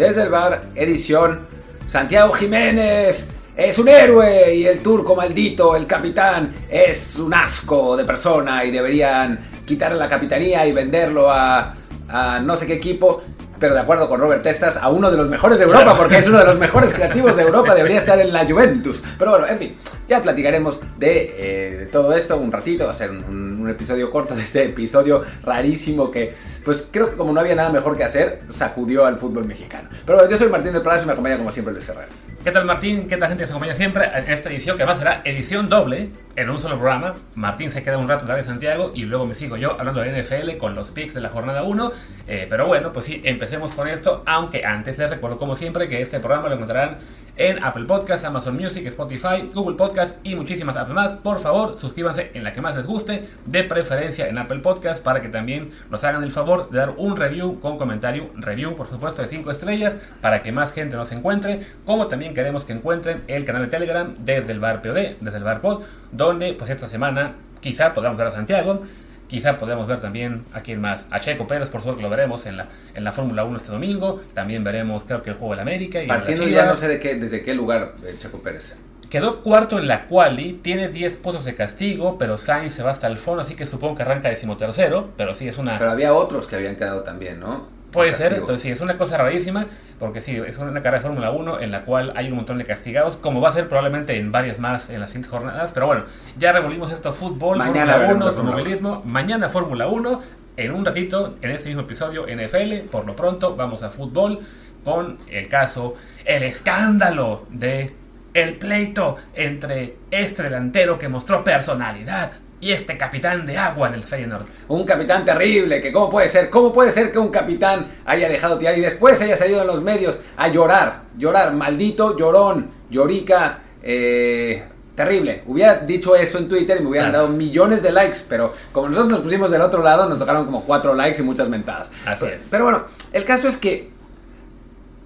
Desde el bar, edición Santiago Jiménez es un héroe y el turco maldito, el capitán, es un asco de persona y deberían quitarle la capitanía y venderlo a, a no sé qué equipo. Pero de acuerdo con Robert Testas, a uno de los mejores de Europa, porque es uno de los mejores creativos de Europa, debería estar en la Juventus. Pero bueno, en fin, ya platicaremos de, eh, de todo esto un ratito, va a ser un, un episodio corto de este episodio rarísimo que, pues creo que como no había nada mejor que hacer, sacudió al fútbol mexicano. Pero bueno, yo soy Martín del Prado y me acompaña como siempre Luis Herrera. ¿Qué tal Martín? ¿Qué tal gente que se acompaña siempre en esta edición que además será edición doble en un solo programa? Martín se queda un rato la de Santiago y luego me sigo yo hablando de NFL con los picks de la jornada 1. Eh, pero bueno, pues sí, empecemos con esto, aunque antes les recuerdo como siempre que este programa lo encontrarán en Apple Podcasts, Amazon Music, Spotify, Google Podcasts y muchísimas más. Por favor, suscríbanse en la que más les guste, de preferencia en Apple Podcasts, para que también nos hagan el favor de dar un review con comentario, review por supuesto de 5 estrellas, para que más gente nos encuentre, como también queremos que encuentren el canal de Telegram desde el bar POD, desde el bar Pod, donde pues esta semana quizá podamos ver a Santiago, Quizá podemos ver también a quién más. A Checo Pérez, por suerte que lo veremos en la, en la Fórmula 1 este domingo. También veremos, creo que el juego del América. Y Partiendo ya no sé de qué, desde qué lugar eh, Checo Pérez. Quedó cuarto en la quali, tiene 10 pozos de castigo, pero Sainz se va hasta el fondo, así que supongo que arranca decimotercero, pero sí es una... Pero había otros que habían quedado también, ¿no? Puede ser, entonces sí, es una cosa rarísima, porque sí, es una carrera de Fórmula 1 en la cual hay un montón de castigados, como va a ser probablemente en varias más en las siguientes jornadas, pero bueno, ya revolvimos esto, fútbol, Mañana Fórmula veremos 1, la Fórmula automovilismo, mañana Fórmula 1, en un ratito, en este mismo episodio NFL, por lo pronto vamos a fútbol con el caso, el escándalo de el pleito entre este delantero que mostró personalidad y este capitán de agua del Feyenoord. Un capitán terrible, que cómo puede ser, cómo puede ser que un capitán haya dejado tirar y después haya salido en los medios a llorar, llorar, maldito, llorón, llorica, eh, terrible. Hubiera dicho eso en Twitter y me hubieran Claro. dado millones de likes, pero como nosotros nos pusimos del otro lado, nos tocaron como cuatro likes y muchas mentadas. Así pero, es. pero bueno, el caso es que,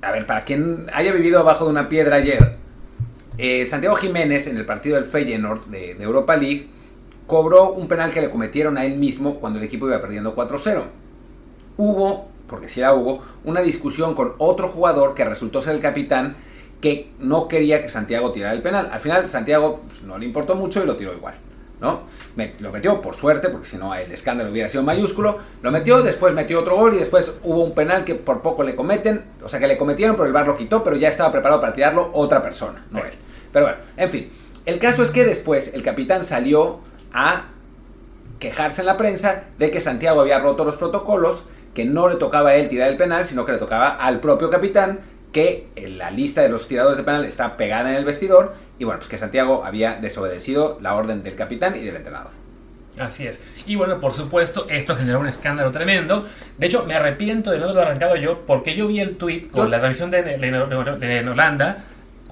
a ver, para quien haya vivido abajo de una piedra ayer, eh, Santiago Jiménez en el partido del Feyenoord de, de Europa League cobró un penal que le cometieron a él mismo cuando el equipo iba perdiendo 4-0. Hubo, porque si la hubo, una discusión con otro jugador que resultó ser el capitán que no quería que Santiago tirara el penal. Al final Santiago pues, no le importó mucho y lo tiró igual. ¿no? Lo metió por suerte, porque si no el escándalo hubiera sido mayúsculo. Lo metió, después metió otro gol y después hubo un penal que por poco le cometen. O sea que le cometieron, pero el bar lo quitó, pero ya estaba preparado para tirarlo otra persona, no Sí. él. Pero bueno, en fin. El caso es que después el capitán salió a quejarse en la prensa de que Santiago había roto los protocolos, que no le tocaba a él tirar el penal, sino que le tocaba al propio capitán, que en la lista de los tiradores de penal está pegada en el vestidor, y bueno, pues que Santiago había desobedecido la orden del capitán y del entrenador. Así es. Y bueno, por supuesto, esto generó un escándalo tremendo. De hecho, me arrepiento de no haberlo arrancado yo, porque yo vi el tweet con la transmisión de, de- de- de- en Holanda.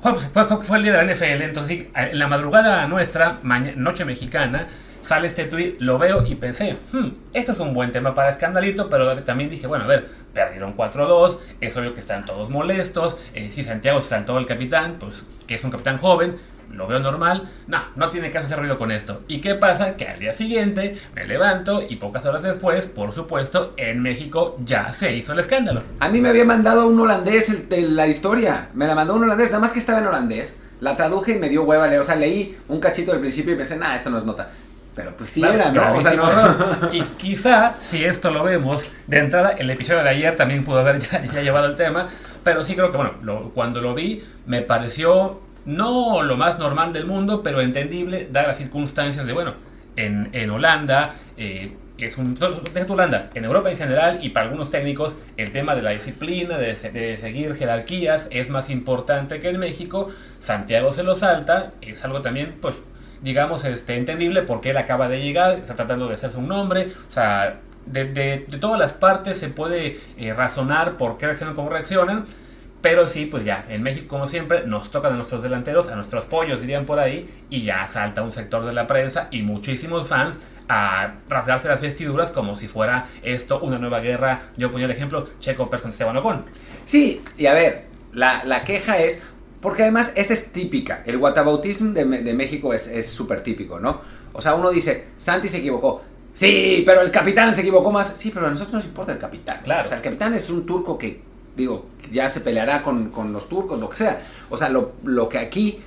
Fue, el día de la NFL, entonces en la madrugada nuestra, noche mexicana, sale este tweet, lo veo y pensé, "Hmm, esto es un buen tema para escandalito, pero también dije, bueno, a ver, perdieron 4-2, es obvio que están todos molestos, eh, si Santiago se saltó el capitán, pues que es un capitán joven, lo veo normal, no, no tiene que hacer ruido con esto. ¿Y qué pasa? Que al día siguiente me levanto y pocas horas después, por supuesto, en México ya se hizo el escándalo. A mí me había mandado un holandés el- de la historia, me la mandó un holandés, nada más que estaba en holandés, la traduje y me dio hueva o sea, leí un cachito del principio y pensé, nah, esto no es nota. Pero pues sí Claro, era, ¿no? O sea, Quizá, si esto lo vemos de entrada, el episodio de ayer también pudo haber ya, ya llevado el tema, pero sí creo que, bueno, lo- cuando lo vi, me pareció no lo más normal del mundo, pero entendible, dadas las circunstancias de, bueno, en, en Holanda, eh, es un. Deja Holanda, en Europa en general y para algunos técnicos, el tema de la disciplina, de, de, seguir jerarquías, es más importante que en México. Santiago se lo salta, es algo también, pues, digamos, este, entendible porque él acaba de llegar, está tratando de hacerse un nombre, o sea, de, de, de todas las partes se puede eh, razonar por qué reaccionan como reaccionan. Pero sí, pues ya, en México, como siempre, nos tocan a nuestros delanteros, a nuestros pollos, dirían por ahí, y ya salta un sector de la prensa y muchísimos fans a rasgarse las vestiduras como si fuera esto una nueva guerra. Yo ponía el ejemplo, Checo Pérez con Esteban Ocon. Sí, y a ver, la, la queja es, porque además esta es típica, el guatabautismo de, de México es súper típico, ¿no? O sea, uno dice, Santi se equivocó. Sí, pero el capitán se equivocó más. Sí, pero a nosotros nos importa el capitán. Claro. O sea, el capitán es un turco que digo, ya se peleará con, con los turcos, lo que sea. O sea, lo, lo, que aquí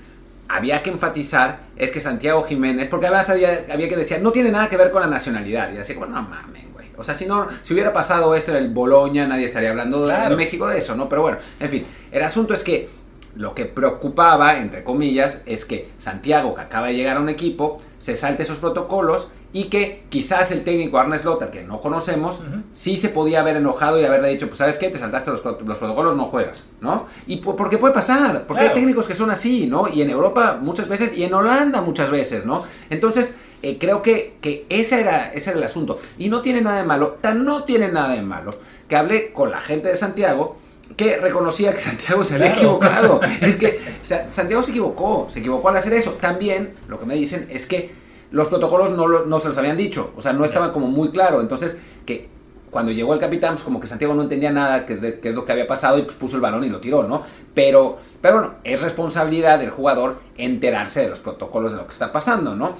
había que enfatizar es que Santiago Jiménez, porque además había, había que decir, no tiene nada que ver con la nacionalidad. Y así, bueno, no mames, güey. O sea, si no, si hubiera pasado esto en el Boloña, nadie estaría hablando Claro. en México de eso, ¿no? Pero bueno, en fin, el asunto es que lo que preocupaba, entre comillas, es que Santiago, que acaba de llegar a un equipo, se salte esos protocolos y que quizás el técnico Arne Slot, al que no conocemos, sí se podía haber enojado y haberle dicho, pues sabes qué, te saltaste los, los protocolos, no juegas, ¿no? Y por, porque puede pasar, porque Claro. hay técnicos que son así, ¿no? Y en Europa muchas veces y en Holanda muchas veces, ¿no? Entonces, eh, creo que, que ese, era, ese era el asunto. Y no tiene nada de malo, tan no tiene nada de malo, que hablé con la gente de Santiago que reconocía que Santiago se había Claro. equivocado. es que Sa- Santiago se equivocó, se equivocó al hacer eso. También lo que me dicen es que los protocolos no, lo- no se los habían dicho, o sea, no estaban como muy claro. Entonces, que cuando llegó el capitán, pues como que Santiago no entendía nada, que es, de- que es lo que había pasado, y pues puso el balón y lo tiró, ¿no? Pero, pero bueno, es responsabilidad del jugador enterarse de los protocolos de lo que está pasando, ¿no?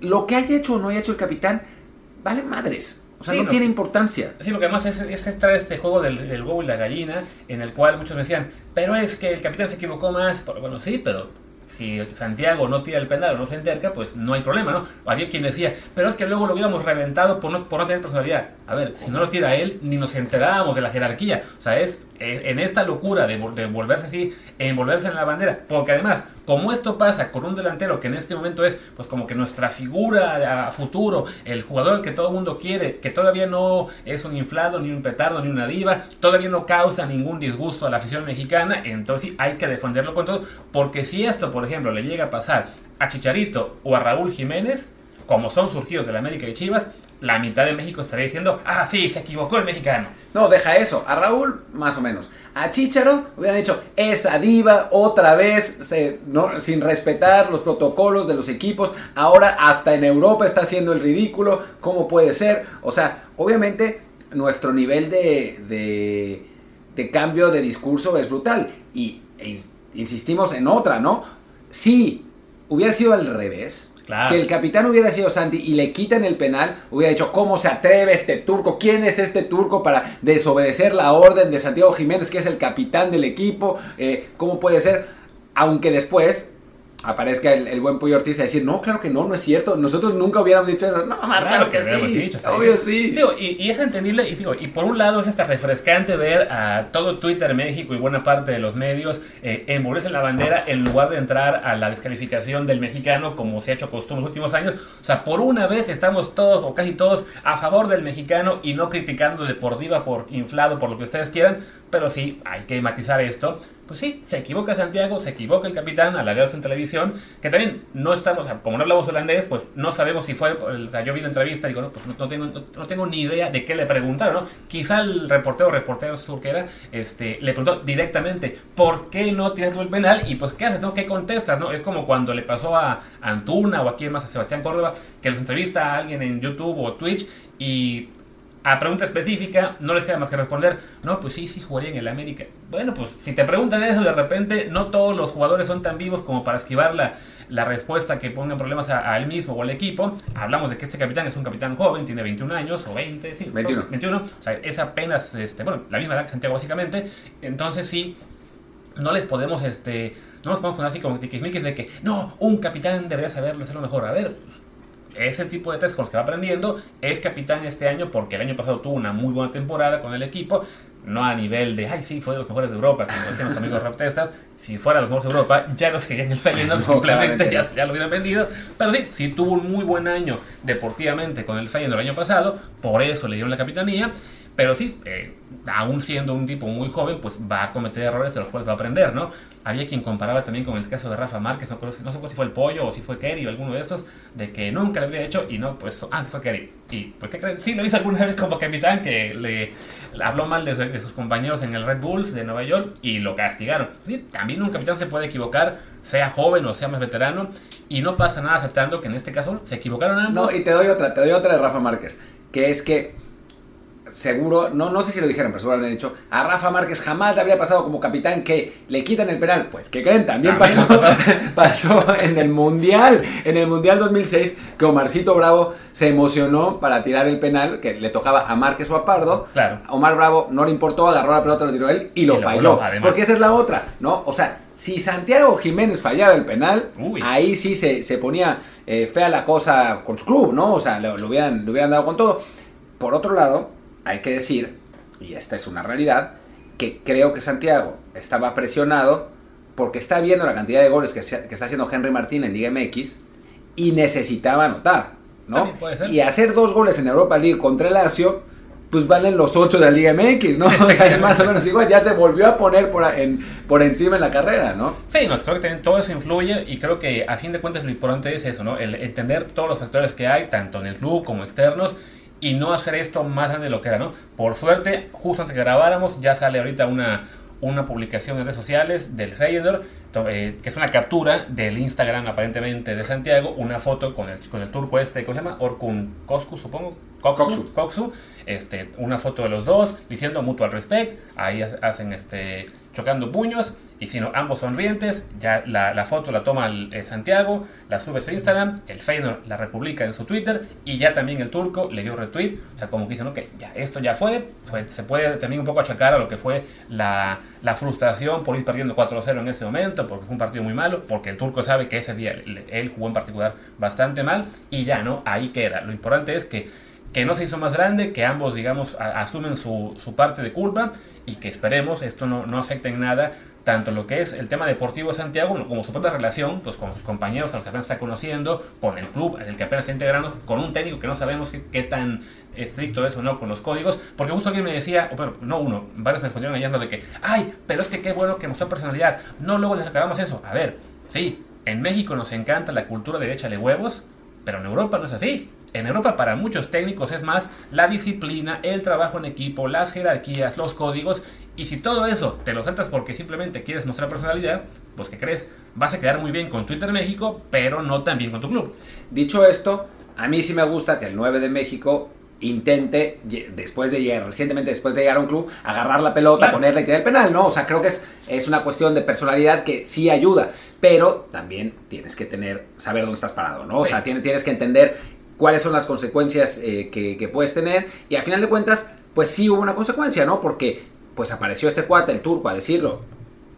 Lo que haya hecho o no haya hecho el capitán, vale madres. O sea, Sí, no, no. tiene importancia. Sí, lo que más es, es este juego del, del huevo y la gallina, en el cual muchos me decían, pero es que el capitán se equivocó más. Bueno, sí, pero si Santiago no tira el penal o no se enterca, pues no hay problema, ¿no? Había quien decía, pero es que luego lo hubiéramos reventado por no, por no tener personalidad. A ver, si no lo tira él, ni nos enterábamos de la jerarquía. O sea, es en esta locura de, vol- de volverse así, envolverse en la bandera. Porque además, como esto pasa con un delantero que en este momento es, pues como que nuestra figura a futuro, el jugador que todo el mundo quiere, que todavía no es un inflado, ni un petardo, ni una diva, todavía no causa ningún disgusto a la afición mexicana, entonces hay que defenderlo con todo. Porque si esto, por ejemplo, le llega a pasar a Chicharito o a Raúl Jiménez, como son surgidos de la América y Chivas, la mitad de México estaría diciendo, ah, sí, se equivocó el mexicano. No, deja eso. A Raúl, más o menos. A Chicharo hubieran dicho, esa diva otra vez, se- no, sin respetar los protocolos de los equipos. Ahora hasta en Europa está haciendo el ridículo. ¿Cómo puede ser? O sea, obviamente nuestro nivel de, de, de cambio de discurso es brutal. Y e ins- insistimos en otra, ¿no? Si hubiera sido al revés, Si el capitán hubiera sido Santi y le quitan el penal, hubiera dicho, ¿cómo se atreve este turco? ¿Quién es este turco para desobedecer la orden de Santiago Jiménez, que es el capitán del equipo? Eh, ¿Cómo puede ser? Aunque después aparezca el, el buen Pollo Ortiz a decir, no, claro que no, no es cierto, nosotros nunca hubiéramos dicho eso. No, más claro, que hubiéramos sí, dicho, obvio sí. Digo, y, y es entendible, y, digo, y por un lado es hasta refrescante ver a todo Twitter México y buena parte de los medios eh, envolverse en la bandera en lugar de entrar a la descalificación del mexicano como se ha hecho costumbre en los últimos años. O sea, por una vez estamos todos o casi todos a favor del mexicano y no criticándole por diva, por inflado, por lo que ustedes quieran, pero sí, hay que matizar esto. Pues sí, se equivoca Santiago, se equivoca el capitán al hablarse en televisión, que también no estamos, como no hablamos holandés, pues no sabemos si fue, o sea, yo vi la entrevista y digo, no, pues no, tengo, no, tengo ni idea de qué le preguntaron, ¿no? Quizá el reportero, reportero surquera, este, le preguntó directamente, ¿por qué no tiras el penal? Y pues, ¿qué haces? ¿No? ¿Qué contestas? ¿no? Es como cuando le pasó a Antuna o a quien más, a Sebastián Córdoba, que los entrevista a alguien en YouTube o Twitch y a pregunta específica, no les queda más que responder, no, pues sí, sí jugaría en el América. Bueno, pues si te preguntan eso de repente, no todos los jugadores son tan vivos como para esquivar la, la respuesta que pongan problemas a, él mismo o al equipo. Hablamos de que este capitán es un capitán joven, tiene 21 años o 20, sí, 21. 21. O sea, es apenas, este, bueno, la misma edad que Santiago básicamente. Entonces sí, no les podemos, este, no nos podemos poner así como tiquismiquis de que, no, un capitán debería saberlo, hacerlo mejor. A ver, es el tipo de test con los que va aprendiendo. Es capitán este año porque el año pasado tuvo una muy buena temporada con el equipo. no a nivel de, ay, sí, fue de los mejores de Europa, como decían los amigos raptestas, si fuera de los mejores de Europa, ya no sería en el Feyenoord, No, simplemente ya, ya lo hubieran vendido. Pero sí, sí tuvo un muy buen año deportivamente con el Feyenoord el año pasado, por eso le dieron la capitanía. Pero sí, eh, aún siendo un tipo muy joven, pues va a cometer errores de los cuales va a aprender, ¿no? Había quien comparaba también con el caso de Rafa Márquez, no, no sé si fue el Pollo o si fue Kerry o alguno de estos, de que nunca lo había hecho y no, pues, ah, fue Kerry. Y, pues, ¿qué creen? Sí, lo hizo alguna vez como capitán, que le, habló mal de, de sus compañeros en el Red Bulls de Nueva York y lo castigaron. Sí, también un capitán se puede equivocar, sea joven o sea más veterano, y no pasa nada aceptando que en este caso se equivocaron ambos. No, y te doy otra, te doy otra de Rafa Márquez, que es que seguro, no, no sé si lo dijeron, pero seguro han dicho, a Rafa Márquez jamás le habría pasado como capitán que le quitan el penal. Pues, ¿qué creen? También, pasó, pasó en el Mundial, en el Mundial 2006, que Omarcito Bravo se emocionó para tirar el penal que le tocaba a Márquez o a Pardo. Claro. Omar Bravo no le importó, agarró la pelota, lo tiró él y lo Y lo falló. voló, porque esa es la otra, ¿no? O sea, si Santiago Jiménez fallaba el penal, Uy. ahí sí se, se ponía eh, fea la cosa con su club, ¿no? O sea, lo, lo hubieran, lo hubieran dado con todo. Por otro lado, hay que decir, y esta es una realidad, que creo que Santiago estaba presionado porque está viendo la cantidad de goles que, se- que está haciendo Henry Martín en Liga MX y necesitaba anotar, ¿no? Y hacer dos goles en Europa League contra el Lazio, pues valen los ocho de la Liga MX, ¿no? O sea, es más o menos igual, ya se volvió a poner por, a- en, por encima en la carrera, ¿no? Sí, no, creo que también todo eso influye y creo que a fin de cuentas lo importante es eso, ¿no? El entender todos los factores que hay, tanto en el club como externos, y no hacer esto más grande de lo que era, ¿no? Por suerte, justo antes que grabáramos, ya sale ahorita una, una publicación en redes sociales del Feyenoord, eh, que es una captura del Instagram aparentemente de Santiago, una foto con el, con el turco este, ¿cómo se llama? Orkun Kosku, supongo. Koksu, Koksu. Este, una foto de los dos diciendo mutual respect, ahí ha- hacen este, chocando puños, y si no, ambos sonrientes, ya la, la foto la toma el, eh, Santiago, la sube a su Instagram, el Feyenoord la republica en su Twitter, y ya también el turco le dio retweet, o sea, como que dicen, ok, ya, esto ya fue, fue, se puede también un poco achacar a lo que fue la, la frustración por ir perdiendo 4-0 en ese momento, porque fue un partido muy malo, porque el turco sabe que ese día él, él jugó en particular bastante mal, y ya, ¿no? Ahí queda. Lo importante es que que no se hizo más grande, que ambos, digamos, asumen su, su parte de culpa y que esperemos esto no, no afecte en nada tanto lo que es el tema deportivo de Santiago como- su propia relación pues, con sus compañeros a los que apenas está conociendo, con el club en el que apenas está integrando, con un técnico que no sabemos qué, tan estricto es o no con los códigos, porque justo alguien me decía, no uno, varios me respondieron ayer lo de que, ay, pero es que qué bueno que mostró personalidad, no luego les acabamos eso, a ver, sí, en México nos encanta la cultura de huevos, pero en Europa no es así. En Europa para muchos técnicos es más la disciplina, el trabajo en equipo, las jerarquías, los códigos. Y si todo eso te lo saltas porque simplemente quieres mostrar personalidad, pues que crees, vas a quedar muy bien con Twitter México, pero no tan bien con tu club. Dicho esto, a mí sí me gusta que el 9 de México intente, después de llegar, recientemente después de llegar a un club, agarrar la pelota, Claro. ponerla y tirar el penal, ¿no? O sea, creo que es, es una cuestión de personalidad que sí ayuda, pero también tienes que tener, saber dónde estás parado, ¿no? O Sí. sea, tienes, tienes que entender cuáles son las consecuencias eh, que, puedes tener y al final de cuentas, pues sí hubo una consecuencia, ¿no? Porque pues apareció este cuate, el turco, a decirlo.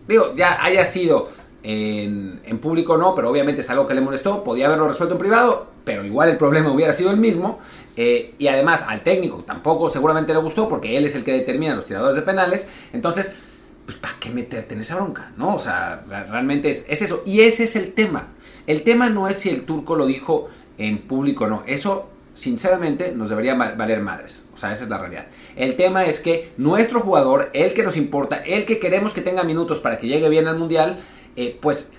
Digo, ya haya sido en, en público no, pero obviamente es algo que le molestó, podía haberlo resuelto en privado, pero igual el problema hubiera sido el mismo. eh, y además al técnico tampoco seguramente le gustó porque él es el que determina los tiradores de penales. Entonces, pues ¿para qué meterte en esa bronca? ¿No? O sea, realmente es eso. Y ese es el tema. El tema no es si el turco lo dijo en público no. Eso, sinceramente, nos debería valer madres. O sea, esa es la realidad. El tema es que nuestro jugador, el que nos importa, el que queremos que tenga minutos para que llegue bien al Mundial, eh, pues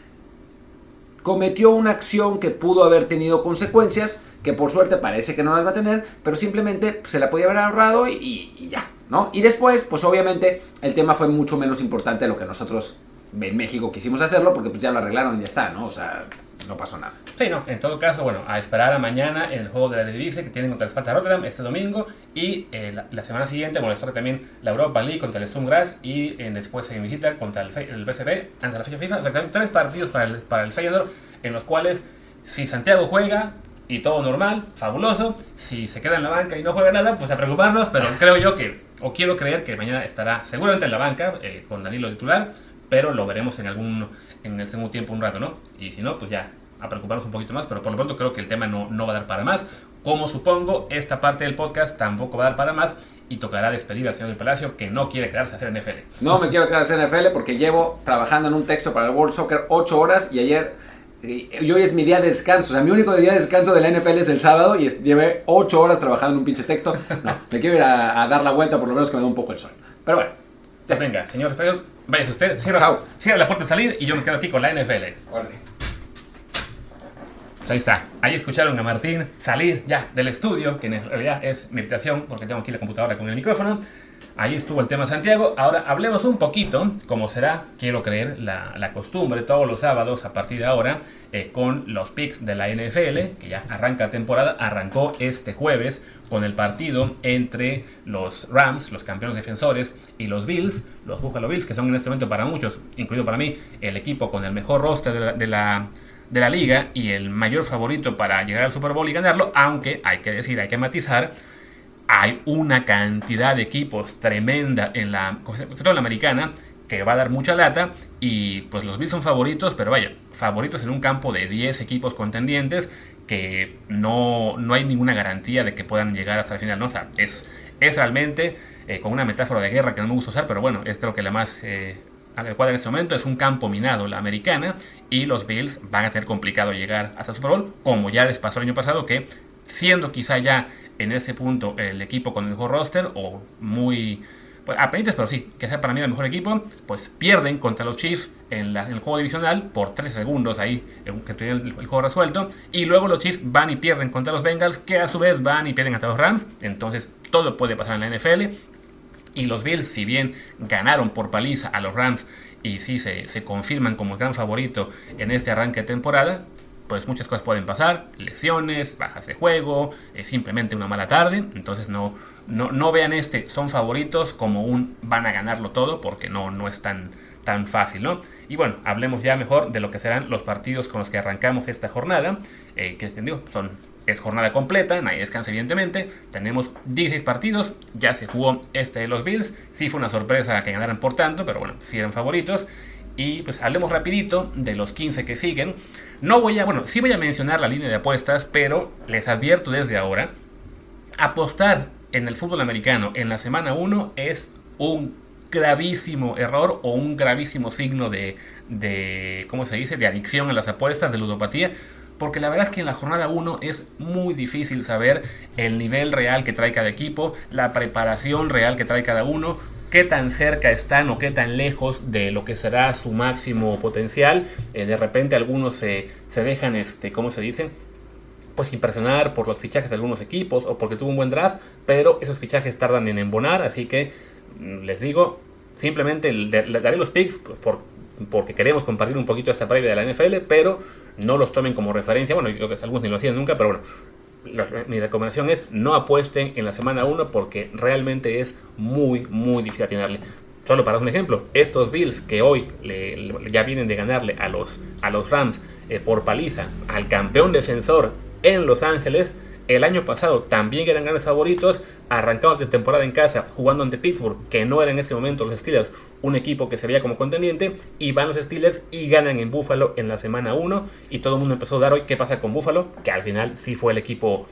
cometió una acción que pudo haber tenido consecuencias, que por suerte parece que no las va a tener, pero simplemente se la podía haber ahorrado y- y ya, ¿no? Y después, pues obviamente el tema fue mucho menos importante de lo que nosotros en México quisimos hacerlo, porque pues ya lo arreglaron y ya está, ¿no? O sea, no pasó nada. Sí, no, en todo caso, bueno, a esperar a mañana el juego de la Eredivisie que tienen contra el Sparta Rotterdam este domingo y eh, la, la semana siguiente, bueno, les toca también la Europa League contra el Sturm Graz y eh, después en visita contra el, el BCB ante la fecha FIFA. O sea, tres partidos para el, para el Feyenoord en los cuales si Santiago juega y todo normal, fabuloso. Si se queda en la banca y no juega nada, pues a preocuparnos, pero creo yo que, o quiero creer que mañana estará seguramente en la banca eh, con Danilo titular, pero lo veremos en algún en el segundo tiempo un rato, ¿no? Y si no, pues ya a preocuparnos un poquito más, pero por lo pronto creo que el tema no, no va a dar para más. Como supongo, esta parte del podcast tampoco va a dar para más y tocará despedir al señor del Palacio que no quiere quedarse a hacer NFL. No me quiero quedar a hacer NFL porque llevo trabajando en un texto para el World Soccer 8 horas y ayer y hoy es mi día de descanso. O sea, mi único día de descanso de la NFL es el sábado y llevé 8 horas trabajando en un pinche texto. No, me quiero ir a, dar la vuelta por lo menos que me dé un poco el sol. Pero bueno. Ya pues venga, señor vaya usted, cierra, cierra la puerta de salir y yo me quedo aquí con la NFL. Ahí está. Ahí escucharon a Martín salir ya del estudio, que en realidad es mi habitación porque tengo aquí la computadora con el micrófono. Ahí estuvo el tema Santiago. Ahora hablemos un poquito, como será, quiero creer, la, costumbre todos los sábados a partir de ahora, eh, con los picks de la NFL, que ya arranca temporada. Arrancó este jueves con el partido entre los Rams, los campeones defensores, y los Bills, los Buffalo Bills, que son en este momento para muchos, incluido para mí, el equipo con el mejor roster de la, de la liga y el mayor favorito para llegar al Super Bowl y ganarlo, aunque hay que decir, hay que matizar hay una cantidad de equipos tremenda en la, la americana que va a dar mucha lata y pues los Bills son favoritos, pero vaya, favoritos en un campo de 10 equipos contendientes que no, no hay ninguna garantía de que puedan llegar hasta el final, ¿no? O sea, es, es realmente, eh, con una metáfora de guerra que no me gusta usar, pero bueno, es creo que la más eh, adecuada en este momento, es un campo minado, la americana, y los Bills van a tener complicado llegar hasta el Super Bowl, como ya les pasó el año pasado, que siendo quizá ya en ese punto el equipo con el mejor roster o muy pues, pero sí, que sea para mí el mejor equipo, pues pierden contra los Chiefs en, el juego divisional por 3 segundos ahí, que tuvieron el, juego resuelto. Y luego los Chiefs van y pierden contra los Bengals, que a su vez van y pierden contra los Rams. Entonces todo puede pasar en la NFL. Y los Bills, si bien ganaron por paliza a los Rams y sí se, se confirman como gran favorito en este arranque de temporada, pues muchas cosas pueden pasar, lesiones, bajas de juego, es simplemente una mala tarde, entonces no, no, no vean este, son favoritos como un van a ganarlo todo, porque no, no es tan, tan fácil, ¿no? Y bueno, hablemos ya mejor de lo que serán los partidos con los que arrancamos esta jornada, eh, que extendió, son, es jornada completa, nadie descansa evidentemente, tenemos 16 partidos, ya se jugó este de los Bills, sí fue una sorpresa que ganaran por tanto, pero bueno, sí eran favoritos, y pues hablemos rapidito de los 15 que siguen. No voy a, bueno, sí voy a mencionar la línea de apuestas, pero les advierto desde ahora, apostar en el fútbol americano en la semana 1 es un gravísimo error o un gravísimo signo de, de, ¿cómo se dice?, de adicción a las apuestas, de ludopatía, porque la verdad es que en la jornada 1 es muy difícil saber el nivel real que trae cada equipo, la preparación real que trae cada uno, qué tan cerca están o qué tan lejos de lo que será su máximo potencial. Eh, de repente algunos se, se dejan, este, ¿cómo se dice? Pues impresionar por los fichajes de algunos equipos o porque tuvo un buen draft, pero esos fichajes tardan en embonar, así que mm, les digo, simplemente le, daré los picks por, porque queremos compartir un poquito esta previa de la NFL, pero no los tomen como referencia. Bueno, yo que algunos ni lo hacían nunca, pero bueno, mi recomendación es no apuesten en la semana 1 porque realmente es muy, muy difícil atinarle. Solo para un ejemplo, estos Bills que hoy ya vienen de ganarle a los, a los Rams eh, por paliza al campeón defensor en Los Ángeles, el año pasado también eran grandes favoritos, arrancaron de temporada en casa jugando ante Pittsburgh, que no era en ese momento los Steelers un equipo que se veía como contendiente, y van los Steelers y ganan en Buffalo en la semana 1, y todo el mundo empezó a dar hoy qué pasa con Buffalo, que al final sí fue el equipo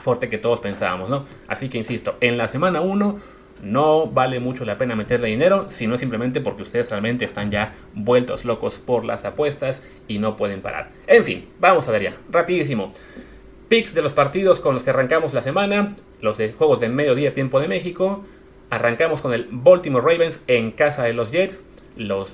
fuerte que todos pensábamos, ¿no? Así que insisto, en la semana 1 no vale mucho la pena meterle dinero, sino simplemente porque ustedes realmente están ya vueltos locos por las apuestas y no pueden parar. En fin, vamos a ver ya, rapidísimo. Picks de los partidos con los que arrancamos la semana, los de juegos de mediodía tiempo de México. Arrancamos con el Baltimore Ravens en casa de los Jets. Los,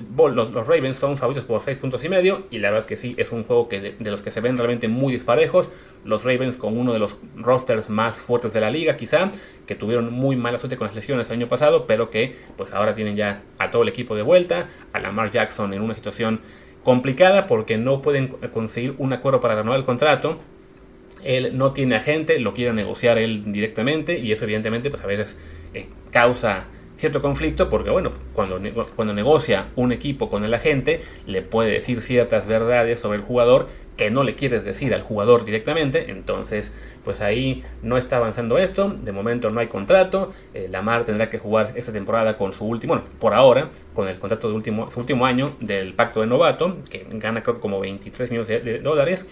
Ravens son favoritos por 6 puntos y medio y la verdad es que sí, es un juego que de, los que se ven realmente muy disparejos. Los Ravens con uno de los rosters más fuertes de la liga quizá, que tuvieron muy mala suerte con las lesiones el año pasado, pero que pues ahora tienen ya a todo el equipo de vuelta, a Lamar Jackson en una situación complicada porque no pueden conseguir un acuerdo para renovar el contrato él no tiene agente, lo quiere negociar él directamente y eso evidentemente pues a veces eh, causa cierto conflicto porque, bueno, cuando, cuando negocia un equipo con el agente, le puede decir ciertas verdades sobre el jugador que no le quieres decir al jugador directamente, entonces pues ahí no está avanzando esto, de momento no hay contrato, eh, Lamar tendrá que jugar esta temporada con su último, bueno, por ahora, con el contrato de último, su último año del pacto de novato, que gana creo como 23 millones de, de dólares,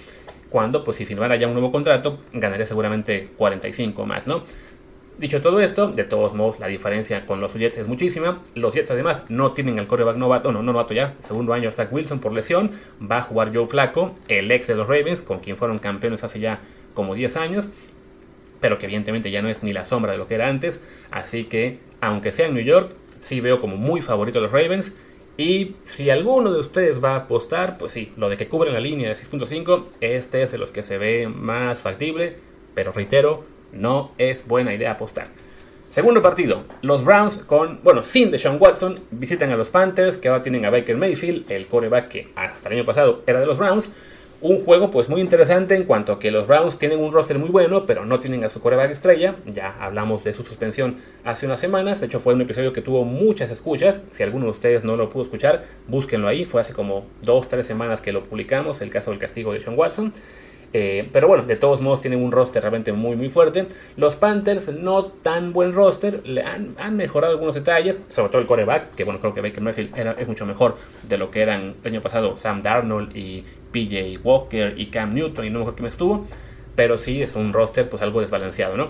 cuando pues si firmara ya un nuevo contrato, ganaría seguramente 45 más, ¿no? Dicho todo esto, de todos modos la diferencia con los Jets es muchísima. Los Jets además no tienen el coreback novato, no, no novato ya, segundo año Zach Wilson por lesión. Va a jugar Joe Flaco, el ex de los Ravens, con quien fueron campeones hace ya como 10 años. Pero que evidentemente ya no es ni la sombra de lo que era antes. Así que, aunque sea en New York, sí veo como muy favorito a los Ravens. Y si alguno de ustedes va a apostar, pues sí, lo de que cubren la línea de 6.5, este es de los que se ve más factible. Pero reitero, no es buena idea apostar. Segundo partido, los Browns con, bueno, sin Deshaun Watson, visitan a los Panthers, que ahora tienen a Baker Mayfield, el coreback que hasta el año pasado era de los Browns. Un juego pues muy interesante en cuanto a que los Browns tienen un roster muy bueno, pero no tienen a su coreback estrella. Ya hablamos de su suspensión hace unas semanas. De hecho fue un episodio que tuvo muchas escuchas. Si alguno de ustedes no lo pudo escuchar, búsquenlo ahí. Fue hace como dos, tres semanas que lo publicamos, el caso del castigo de Sean Watson. Eh, pero bueno, de todos modos tienen un roster realmente muy muy fuerte. Los Panthers no tan buen roster, le han, mejorado algunos detalles, sobre todo el coreback, que bueno, creo que Baker Mayfield es mucho mejor de lo que eran el año pasado Sam Darnold y PJ Walker y Cam Newton y no mejor que me estuvo. Pero sí es un roster pues algo desbalanceado, ¿no?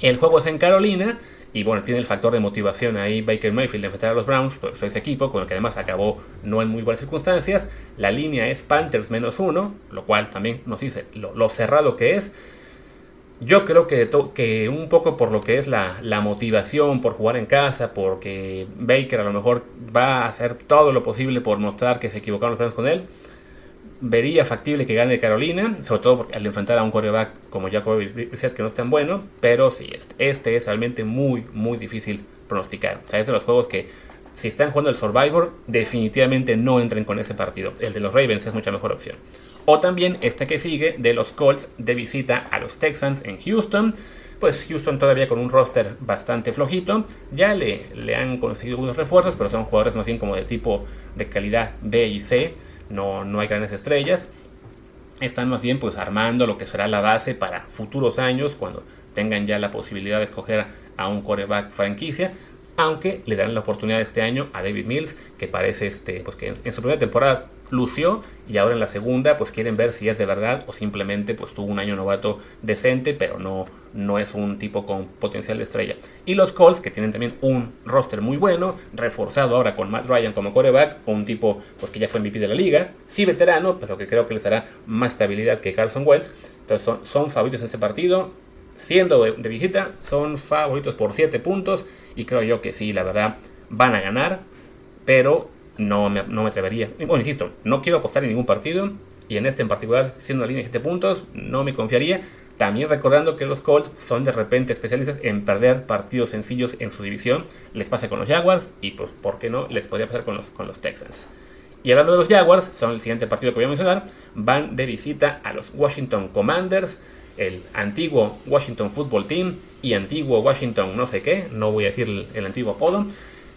El juego es en Carolina. Y bueno, tiene el factor de motivación ahí Baker Mayfield de enfrentar a los Browns, pues ese equipo con el que además acabó no en muy buenas circunstancias. La línea es Panthers menos uno, lo cual también nos dice lo, cerrado que es. Yo creo que, que, un poco por lo que es la, la, motivación por jugar en casa, porque Baker a lo mejor va a hacer todo lo posible por mostrar que se equivocaron los Browns con él vería factible que gane Carolina, sobre todo porque al enfrentar a un coreback como Jacoby Brissett que no es tan bueno, pero sí, este, este, es realmente muy, muy difícil pronosticar. O sea, es de los juegos que si están jugando el Survivor, definitivamente no entren con ese partido. El de los Ravens es mucha mejor opción. O también este que sigue de los Colts de visita a los Texans en Houston. Pues Houston todavía con un roster bastante flojito. Ya le, le han conseguido unos refuerzos, pero son jugadores más bien como de tipo de calidad B y C no, no hay grandes estrellas. Están más bien pues armando lo que será la base para futuros años cuando tengan ya la posibilidad de escoger a un coreback franquicia. Aunque le darán la oportunidad este año a David Mills, que parece este, pues que en su primera temporada lució y ahora en la segunda pues quieren ver si es de verdad o simplemente pues tuvo un año novato decente pero no, no es un tipo con potencial de estrella. Y los Colts que tienen también un roster muy bueno, reforzado ahora con Matt Ryan como coreback, un tipo pues que ya fue MVP de la liga, sí veterano pero que creo que les dará más estabilidad que Carson Wentz. Entonces son, son favoritos en ese partido. Siendo de, de visita, son favoritos por 7 puntos y creo yo que sí, la verdad, van a ganar, pero no me, no me atrevería. Bueno, insisto, no quiero apostar en ningún partido y en este en particular, siendo una línea de 7 puntos, no me confiaría. También recordando que los Colts son de repente especialistas en perder partidos sencillos en su división. Les pasa con los Jaguars y pues, ¿por qué no? Les podría pasar con los, con los Texans. Y hablando de los Jaguars, son el siguiente partido que voy a mencionar, van de visita a los Washington Commanders, el antiguo Washington Football Team y antiguo Washington no sé qué, no voy a decir el antiguo apodo,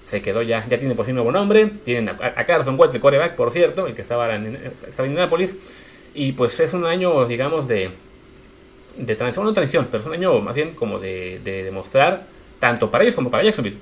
se quedó ya, ya tiene por fin nuevo nombre. Tienen a, Carson Wentz de coreback, por cierto, el que estaba en, estaba en Indianapolis. Y pues es un año, digamos, de, de transición, no transición, pero es un año más bien como de, de demostrar, tanto para ellos como para Jacksonville.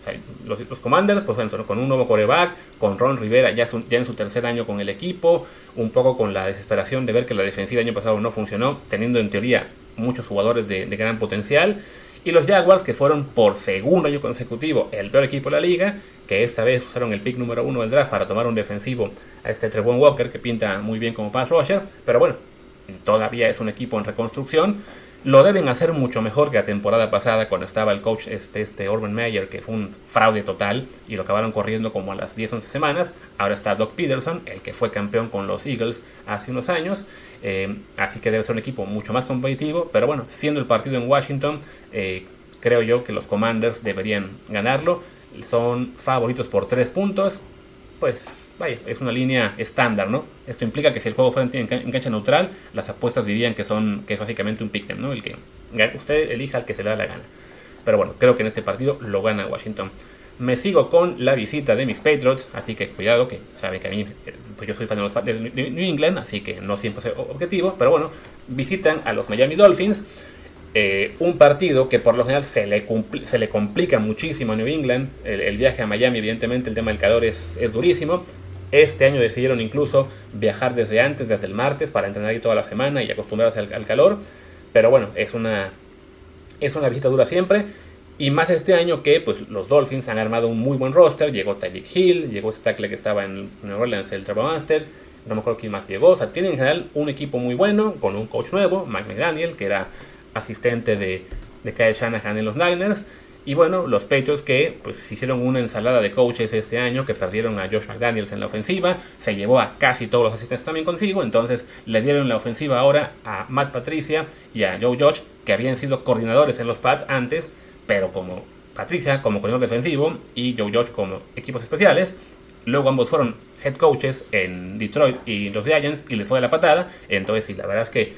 los, Commanders, pues con un nuevo coreback, con Ron Rivera ya, ya en su tercer año con el equipo, un poco con la desesperación de ver que la defensiva el año pasado no funcionó, teniendo en teoría muchos jugadores de gran potencial. Y los Jaguars, que fueron por segundo año consecutivo el peor equipo de la liga, que esta vez usaron el pick número uno del draft para tomar un defensivo a este Trevon Walker, que pinta muy bien como pass rusher, pero bueno, todavía es un equipo en reconstrucción. Lo deben hacer mucho mejor que la temporada pasada cuando estaba el coach este, este Urban Meyer, que fue un fraude total y lo acabaron corriendo como a las 10-11 semanas. Ahora está Doc Peterson, el que fue campeón con los Eagles hace unos años. Eh, así que debe ser un equipo mucho más competitivo. Pero bueno, siendo el partido en Washington, eh, creo yo que los Commanders deberían ganarlo. Son favoritos por 3 puntos. Pues vaya, es una línea estándar, ¿no? Esto implica que si el juego fuera en, cancha neutral, las apuestas dirían que son que es básicamente un pick El que usted elija al que se le da la gana. Pero bueno, creo que en este partido lo gana Washington. Me sigo con la visita de mis Patriots, así que cuidado, que saben que a mí, eh, pues yo soy fan de los de New England, así que no siempre es objetivo, pero bueno, visitan a los Miami Dolphins. Eh, un partido que por lo general se le, se le complica muchísimo a New England. El, viaje a Miami, evidentemente, el tema del calor es, es, durísimo. Este año decidieron incluso viajar desde antes, desde el martes, para entrenar ahí toda la semana y acostumbrarse al, calor. Pero bueno, es una, es una visita dura siempre. Y más este año que pues, los Dolphins han armado un muy buen roster. Llegó Tyreek Hill, llegó ese tackle que estaba en New Orleans, el Trevor Monster. No me acuerdo quién más llegó. O sea, tienen en general un equipo muy bueno, con un coach nuevo, Mike McDaniel, que era asistente de, de Kyle Shanahan en los Niners. Y bueno, los Patriots que pues hicieron una ensalada de coaches este año, que perdieron a Josh McDaniels en la ofensiva, se llevó a casi todos los asistentes también consigo, entonces le dieron la ofensiva ahora a Matt Patricia y a Joe Judge, que habían sido coordinadores en los Pats antes, pero como Patricia como coordinador defensivo y Joe Judge como equipos especiales, luego ambos fueron head coaches en Detroit y los Giants y les fue la patada, entonces sí, la verdad es que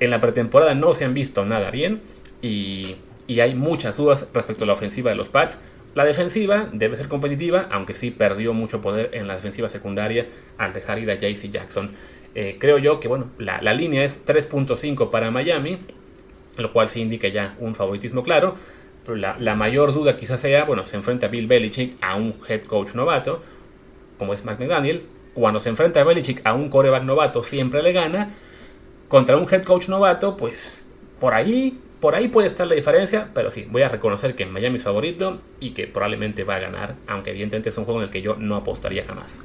en la pretemporada no se han visto nada bien y, hay muchas dudas respecto a la ofensiva de los Pats. La defensiva debe ser competitiva, aunque sí perdió mucho poder en la defensiva secundaria al dejar ir a JC Jackson. Eh, creo yo que bueno, la, línea es 3.5 para Miami, lo cual sí indica ya un favoritismo claro. Pero la, la, mayor duda quizás sea, bueno, se enfrenta Bill Belichick a un head coach novato, como es McDaniel. Cuando se enfrenta a Belichick a un coreback novato, siempre le gana contra un head coach novato, pues por ahí, por ahí puede estar la diferencia, pero sí, voy a reconocer que Miami es favorito y que probablemente va a ganar, aunque evidentemente es un juego en el que yo no apostaría jamás.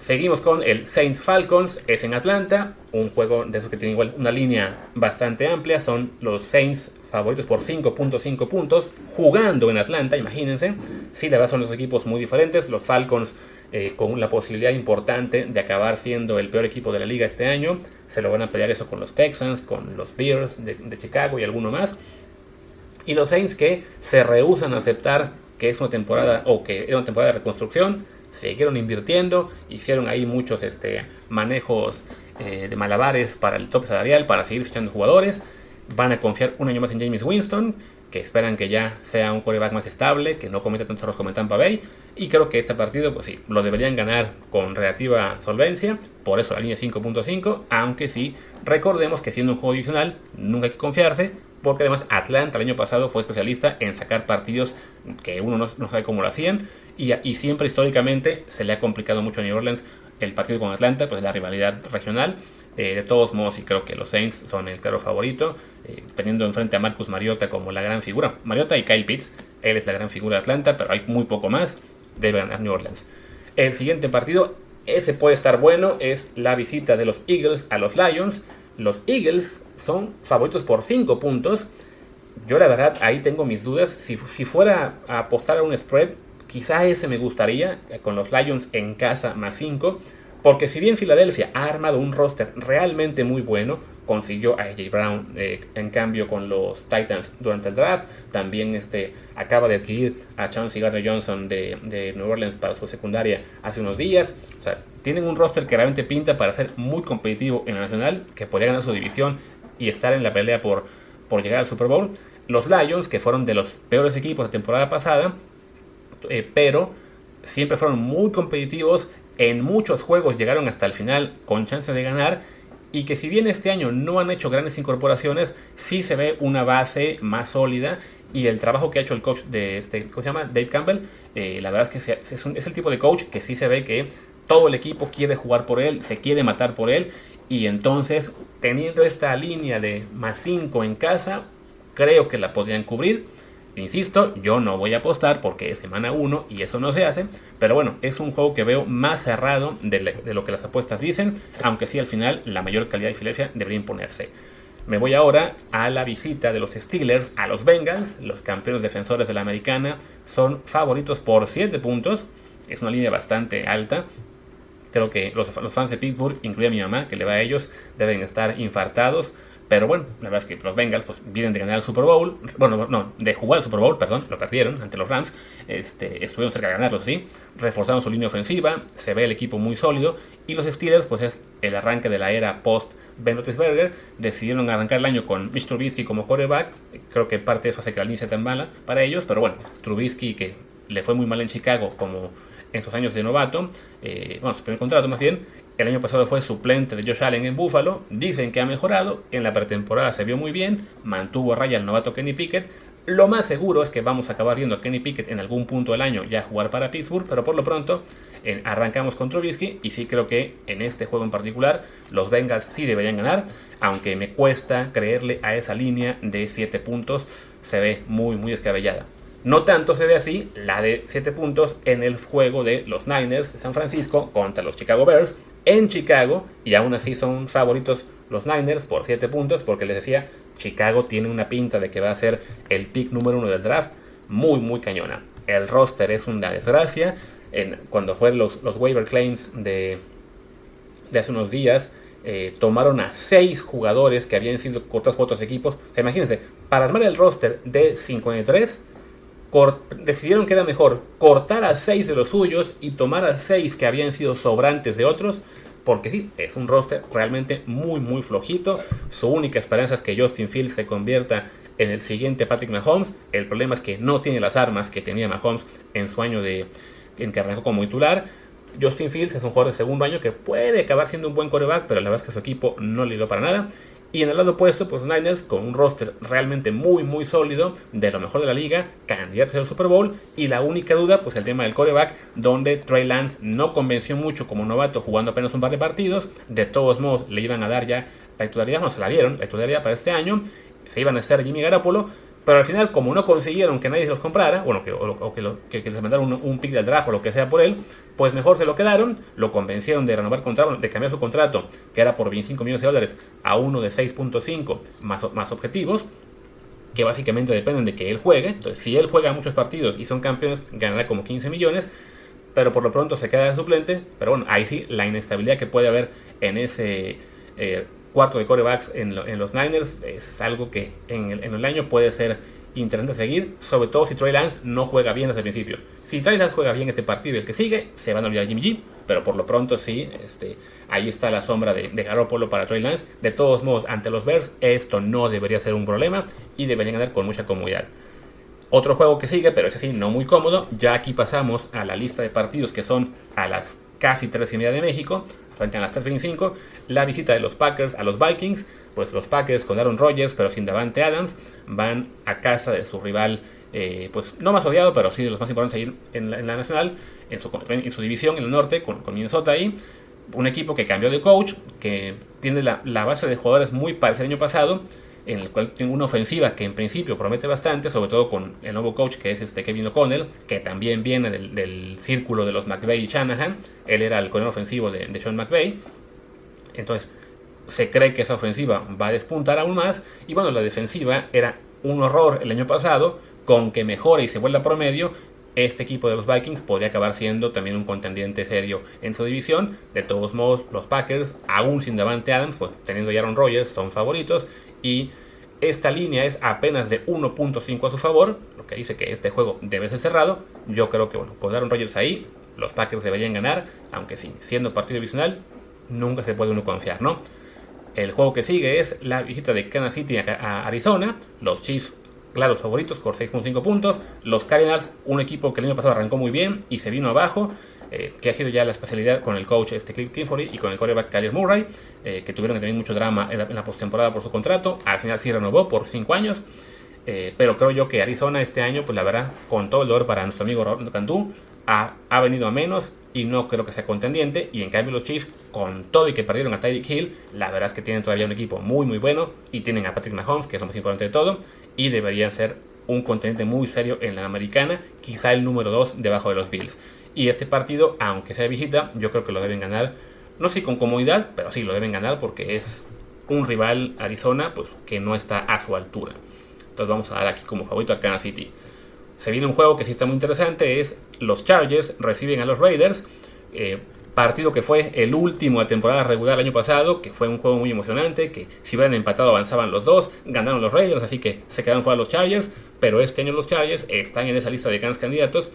Seguimos con el Saints Falcons, es en Atlanta, un juego de esos que tiene igual una línea bastante amplia, son los Saints favoritos por 5.5 puntos, jugando en Atlanta, imagínense, sí, la verdad son los equipos muy diferentes, los Falcons eh, con la posibilidad importante de acabar siendo el peor equipo de la liga este año, se lo van a pelear eso con los Texans, con los Bears de, Chicago y alguno más. Y los Saints que se rehusan a aceptar que es una temporada o que era una temporada de reconstrucción, siguieron invirtiendo, hicieron ahí muchos este, manejos eh, de malabares para el top salarial, para seguir fichando jugadores. Van a confiar un año más en James Winston, que esperan que ya sea un coreback más estable, que no cometa tantos errores como Tampa Bay. Y creo que este partido, pues sí, lo deberían ganar con relativa solvencia. Por eso la línea 5.5. Aunque sí, recordemos que siendo un juego adicional, nunca hay que confiarse. Porque además Atlanta el año pasado fue especialista en sacar partidos que uno no, sabe cómo lo hacían. Y, y, siempre históricamente se le ha complicado mucho a New Orleans el partido con Atlanta, pues la rivalidad regional. Eh, de todos modos, y creo que los Saints son el claro favorito, eh, teniendo enfrente a Marcus Mariota como la gran figura. Mariota y Kyle Pitts, él es la gran figura de Atlanta, pero hay muy poco más. Debe ganar New Orleans. El siguiente partido, ese puede estar bueno, es la visita de los Eagles a los Lions. Los Eagles son favoritos por 5 puntos. Yo la verdad ahí tengo mis dudas. Si, si fuera a apostar a un spread, quizá ese me gustaría, con los Lions en casa más 5. Porque si bien Filadelfia ha armado un roster realmente muy bueno, consiguió a AJ Brown eh, en cambio con los Titans durante el draft, también este, acaba de adquirir a Chauncey Gardner Johnson de, de, New Orleans para su secundaria hace unos días. O sea, tienen un roster que realmente pinta para ser muy competitivo en la nacional, que podría ganar su división y estar en la pelea por, por llegar al Super Bowl. Los Lions, que fueron de los peores equipos de temporada pasada, eh, pero siempre fueron muy competitivos en muchos juegos llegaron hasta el final con chance de ganar y que si bien este año no han hecho grandes incorporaciones, sí se ve una base más sólida y el trabajo que ha hecho el coach de este, ¿cómo se llama? Dave Campbell, eh, la verdad es que es, es, el tipo de coach que sí se ve que todo el equipo quiere jugar por él, se quiere matar por él y entonces teniendo esta línea de más 5 en casa, creo que la podrían cubrir Insisto, yo no voy a apostar porque es semana 1 y eso no se hace. Pero bueno, es un juego que veo más cerrado de, lo que las apuestas dicen. Aunque sí al final la mayor calidad de Filadelfia debería imponerse. Me voy ahora a la visita de los Steelers a los Bengals. Los campeones defensores de la americana son favoritos por 7 puntos. Es una línea bastante alta. Creo que los, los fans de Pittsburgh, incluida mi mamá, que le va a ellos, deben estar infartados. Pero bueno, la verdad es que los Bengals pues, vienen de ganar el Super Bowl. Bueno, no, de jugar el Super Bowl, perdón, lo perdieron ante los Rams. Este, estuvieron cerca de ganarlo, sí. Reforzaron su línea ofensiva, se ve el equipo muy sólido. Y los Steelers, pues es el arranque de la era post Ben Roethlisberger. Decidieron arrancar el año con Mitch Trubisky como quarterback. Creo que parte de eso hace que la línea sea tan mala para ellos. Pero bueno, Trubisky que le fue muy mal en Chicago como en sus años de novato, eh, bueno, su primer contrato más bien, el año pasado fue suplente de Josh Allen en Buffalo. Dicen que ha mejorado. En la pretemporada se vio muy bien. Mantuvo a raya el novato Kenny Pickett. Lo más seguro es que vamos a acabar viendo a Kenny Pickett en algún punto del año ya jugar para Pittsburgh, pero por lo pronto arrancamos con Trubisky y sí creo que en este juego en particular los Bengals sí deberían ganar, aunque me cuesta creerle a esa línea de 7 puntos, se ve muy muy descabellada. No tanto se ve así la de 7 puntos en el juego de los Niners de San Francisco contra los Chicago Bears en Chicago y aún así son favoritos los Niners por 7 puntos porque les decía, Chicago tiene una pinta de que va a ser el pick número uno del draft muy muy cañona. El roster es una desgracia. Cuando fueron los, los waiver claims de, de hace unos días, eh, tomaron a 6 jugadores que habían sido cortados por otros equipos. imagínense, para armar el roster de 53 decidieron que era mejor cortar a 6 de los suyos y tomar a 6 que habían sido sobrantes de otros. Porque sí, es un roster realmente muy, muy flojito. Su única esperanza es que Justin Fields se convierta en el siguiente Patrick Mahomes. El problema es que no tiene las armas que tenía Mahomes en su año de, en que arrancó como titular. Justin Fields es un jugador de segundo año que puede acabar siendo un buen coreback, pero la verdad es que su equipo no le dio para nada. Y en el lado opuesto, pues Niners con un roster realmente muy muy sólido, de lo mejor de la liga, candidatos al Super Bowl. Y la única duda, pues el tema del coreback, donde Trey Lance no convenció mucho como novato jugando apenas un par de partidos. De todos modos, le iban a dar ya la titularidad, no se la dieron, la titularidad para este año. Se iban a hacer Jimmy Garapolo, pero al final, como no consiguieron que nadie se los comprara, bueno, que, o, que, les mandaron un, pick del draft o lo que sea por él, pues mejor se lo quedaron, lo convencieron de renovar contrato, de cambiar su contrato, que era por 25 millones de dólares, a uno de 6.5 más, más objetivos, que básicamente dependen de que él juegue. Entonces, si él juega muchos partidos y son campeones, ganará como 15 millones, pero por lo pronto se queda de suplente. Pero bueno, ahí sí, la inestabilidad que puede haber en ese eh, cuarto de corebacks en, los Niners es algo que en el, año puede ser interesante seguir, sobre todo si Trey Lance no juega bien desde el principio. Si Trey Lance juega bien este partido y el que sigue, se van a olvidar Jimmy G, pero por lo pronto sí, este, ahí está la sombra de, de Garoppolo para Trey Lance. De todos modos, ante los Bears, esto no debería ser un problema y deberían ganar con mucha comodidad. Otro juego que sigue, pero ese sí, no muy cómodo. Ya aquí pasamos a la lista de partidos que son a las casi 3 y media de México arrancan las 3.25. La visita de los Packers a los Vikings, pues los Packers con Aaron Rodgers, pero sin Davante Adams, van a casa de su rival, eh, pues no más odiado, pero sí de los más importantes en la, nacional, en su, en su, división en el norte, con, Minnesota ahí. Un equipo que cambió de coach, que tiene la, la base de jugadores muy parecida al año pasado en el cual tiene una ofensiva que en principio promete bastante, sobre todo con el nuevo coach que es este Kevin O'Connell, que también viene del, círculo de los McVeigh y Shanahan. Él era el coronel ofensivo de, Sean McVeigh. Entonces, se cree que esa ofensiva va a despuntar aún más. Y bueno, la defensiva era un horror el año pasado. Con que mejore y se vuelva promedio, este equipo de los Vikings podría acabar siendo también un contendiente serio en su división. De todos modos, los Packers, aún sin Davante Adams, pues teniendo a Aaron Rodgers, son favoritos y esta línea es apenas de 1.5 a su favor, lo que dice que este juego debe ser cerrado. Yo creo que bueno, con Aaron Rodgers ahí, los Packers deberían ganar, aunque sí, siendo partido divisional, nunca se puede uno confiar, ¿no? El juego que sigue es la visita de Kansas City a Arizona, los Chiefs claros favoritos por 6.5 puntos, los Cardinals, un equipo que el año pasado arrancó muy bien y se vino abajo, eh, que ha sido ya la especialidad con el coach este Cliff y con el quarterback Kyler Murray, eh, que tuvieron que tener mucho drama en la, postemporada por su contrato. Al final sí renovó por 5 años. Eh, pero creo yo que Arizona este año, pues la verdad, con todo el dolor para nuestro amigo Rolando Cantú, ha, ha, venido a menos y no creo que sea contendiente. Y en cambio los Chiefs, con todo y que perdieron a Tyreek Hill, la verdad es que tienen todavía un equipo muy muy bueno y tienen a Patrick Mahomes, que es lo más importante de todo, y deberían ser un contendiente muy serio en la americana, quizá el número 2 debajo de los Bills. Y este partido, aunque sea de visita, yo creo que lo deben ganar, no sé si con comodidad, pero sí lo deben ganar porque es un rival Arizona pues, que no está a su altura. Entonces vamos a dar aquí como favorito a Kansas City. Se viene un juego que sí está muy interesante, es los Chargers reciben a los Raiders. Eh, partido que fue el último de temporada regular el año pasado, que fue un juego muy emocionante, que si hubieran empatado avanzaban los dos, ganaron los Raiders, así que se quedaron fuera los Chargers, pero este año los Chargers están en esa lista de grandes candidatos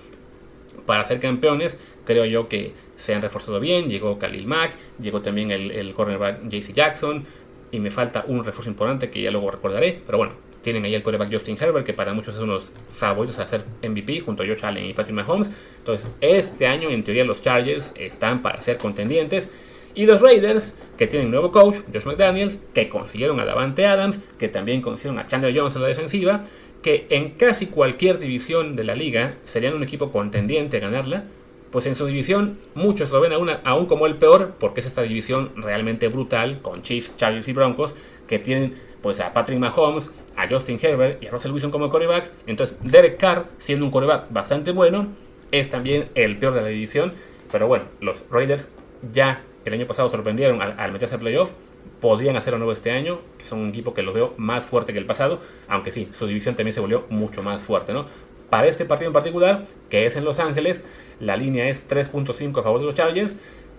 para ser campeones, creo yo que se han reforzado bien. Llegó Khalil Mack, llegó también el, cornerback JC Jackson, y me falta un refuerzo importante que ya luego recordaré. Pero bueno, tienen ahí el quarterback Justin Herbert, que para muchos es uno de los favoritos a hacer MVP, junto a Josh Allen y Patrick Mahomes. Entonces, este año, en teoría, los Chargers están para ser contendientes. Y los Raiders, que tienen nuevo coach, Josh McDaniels, que consiguieron a Davante Adams, que también consiguieron a Chandler Jones en la defensiva, que en casi cualquier división de la liga serían un equipo contendiente a ganarla, pues en su división muchos lo ven aún, como el peor, porque es esta división realmente brutal, con Chiefs, Chargers y Broncos, que tienen pues a Patrick Mahomes, a Justin Herbert y a Russell Wilson como corebacks. Entonces Derek Carr, siendo un coreback bastante bueno, es también el peor de la división. Pero bueno, los Raiders ya el año pasado sorprendieron al, meterse a playoff. Podrían hacerlo nuevo este año, que son un equipo que lo veo más fuerte que el pasado, aunque sí, su división también se volvió mucho más fuerte, ¿no? Para este partido en particular, que es en Los Ángeles, la línea es 3.5 a favor de los Chargers,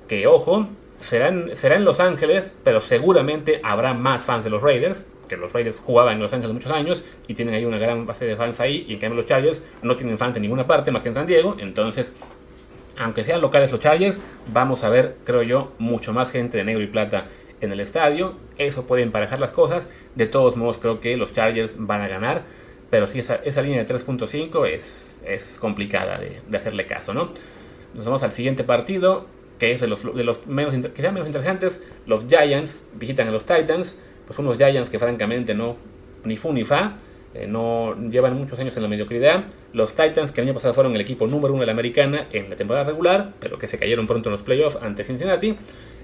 que ojo, será en, será en Los Ángeles, pero seguramente habrá más fans de los Raiders, que los Raiders jugaban en Los Ángeles muchos años y tienen ahí una gran base de fans ahí, y en cambio los Chargers no tienen fans en ninguna parte más que en San Diego, entonces aunque sean locales los Chargers, vamos a ver, creo yo, mucho más gente de negro y plata en el estadio. Eso puede emparejar las cosas. De todos modos, creo que los Chargers van a ganar. Pero sí, esa, esa línea de 3.5 es, es complicada de, hacerle caso, ¿no? Nos vamos al siguiente partido, que es de los, de los menos, que sean menos interesantes. Los Giants visitan a los Titans. Pues unos Giants que francamente no, ni fu ni fa. Eh, no llevan muchos años en la mediocridad. Los Titans, que el año pasado fueron el equipo número uno de la americana en la temporada regular, pero que se cayeron pronto en los playoffs ante Cincinnati.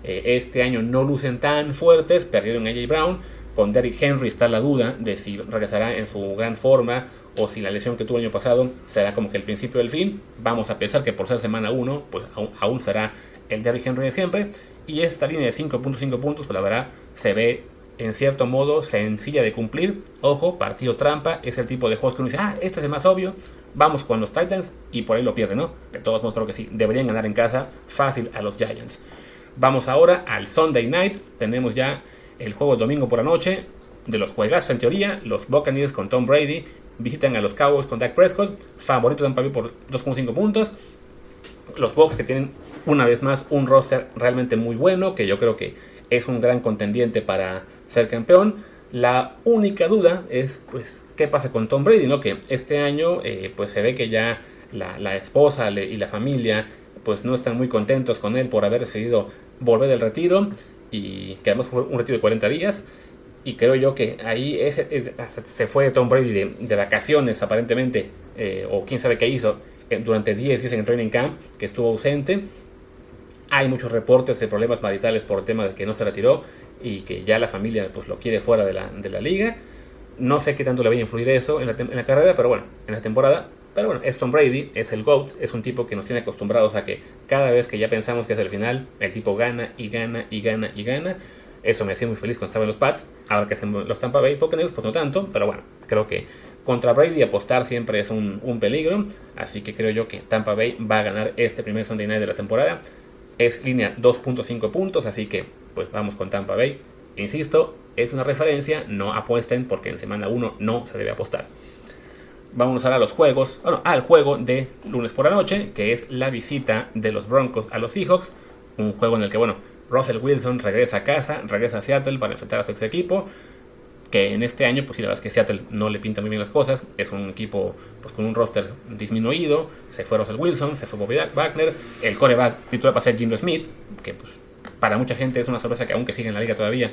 Eh, este año no lucen tan fuertes, perdieron a AJ Brown. Con Derrick Henry está la duda de si regresará en su gran forma o si la lesión que tuvo el año pasado será como que el principio del fin. Vamos a pensar que por ser semana 1, pues aún, será el Derrick Henry de siempre. Y esta línea de 5.5 puntos, pues la verdad, se ve en cierto modo sencilla de cumplir. Ojo, partido trampa, es el tipo de juegos que uno dice, ah, este es el más obvio, vamos con los Titans y por ahí lo pierde, ¿no? De todos modos creo que sí, deberían ganar en casa fácil a los Giants. Vamos ahora al Sunday Night, tenemos ya el juego domingo por la noche, de los juegazos en teoría, los Buccaneers con Tom Brady visitan a los Cowboys con Dak Prescott, favoritos de Tampa por 2.5 puntos. Los Bucks que tienen una vez más un roster realmente muy bueno, que yo creo que es un gran contendiente para ser campeón. La única duda es, pues, qué pasa con Tom Brady, ¿no? Que este año, eh, pues, se ve que ya la, esposa y la familia, pues, no están muy contentos con él por haber decidido volver del retiro y que además fue un retiro de 40 días. Y creo yo que ahí se fue Tom Brady de, vacaciones, aparentemente, eh, o quién sabe qué hizo, eh, durante 10 días en el training camp, que estuvo ausente. Hay muchos reportes de problemas maritales por el tema de que no se retiró y que ya la familia pues lo quiere fuera de la, de la liga. No sé qué tanto le va a influir eso en la, en la, carrera, pero bueno, en la temporada. Pero bueno, es Tom Brady, es el GOAT, es un tipo que nos tiene acostumbrados a que cada vez que ya pensamos que es el final, el tipo gana y gana y gana y gana. Eso me hacía muy feliz cuando estaba en los Pats. Ahora que hacen los Tampa Bay Buccaneers, pues no tanto, pero bueno, creo que contra Brady apostar siempre es un, un, peligro. Así que creo yo que Tampa Bay va a ganar este primer Sunday Night de la temporada. Es línea 2.5 puntos, así que pues vamos con Tampa Bay. Insisto, es una referencia, no apuesten porque en semana 1 no se debe apostar. Vamos a los juegos, bueno, al juego de lunes por la noche, que es la visita de los Broncos a los Seahawks. Un juego en el que, bueno, Russell Wilson regresa a casa, regresa a Seattle para enfrentar a su ex equipo que en este año, pues sí, la verdad es que Seattle no le pinta muy bien las cosas. Es un equipo pues, con un roster disminuido. Se fue Russell Wilson, se fue Bobby Wagner. El coreback titular para ser Jim Smith, que pues, para mucha gente es una sorpresa que aunque sigue en la liga todavía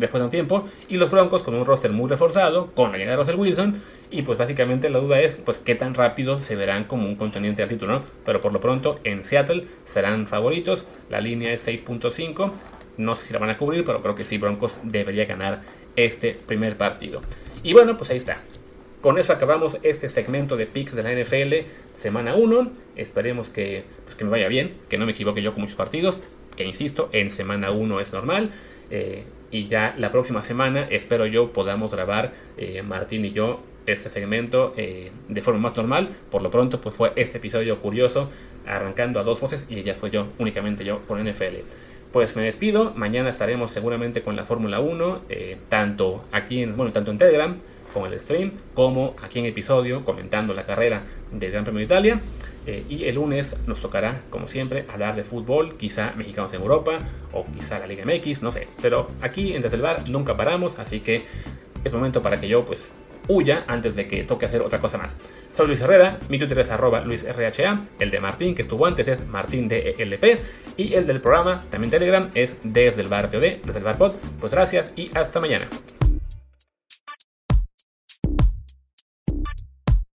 después de un tiempo. Y los Broncos con un roster muy reforzado, con la llegada de Russell Wilson. Y pues básicamente la duda es pues qué tan rápido se verán como un contendiente al título, ¿no? Pero por lo pronto en Seattle serán favoritos. La línea es 6.5. No sé si la van a cubrir, pero creo que sí, Broncos debería ganar este primer partido. Y bueno, pues ahí está. Con eso acabamos este segmento de picks de la NFL semana 1. Esperemos que, pues que me vaya bien, que no me equivoque yo con muchos partidos, que insisto, en semana 1 es normal. Eh, y ya la próxima semana espero yo podamos grabar eh, Martín y yo este segmento eh, de forma más normal. Por lo pronto, pues fue este episodio curioso, arrancando a dos voces y ya fue yo, únicamente yo, con NFL pues me despido. Mañana estaremos seguramente con la Fórmula 1, eh, tanto aquí en, bueno, tanto en Telegram con el stream, como aquí en episodio comentando la carrera del Gran Premio de Italia. Eh, y el lunes nos tocará, como siempre, hablar de fútbol, quizá mexicanos en Europa, o quizá la Liga MX, no sé. Pero aquí en Desde el Bar nunca paramos, así que es momento para que yo pues huya antes de que toque hacer otra cosa más. Soy Luis Herrera, mi Twitter es arroba luisrha, el de Martín, que estuvo antes, es martindelp, y el del programa, también Telegram, es desde el bar POD, desde el bar pod. Pues gracias y hasta mañana.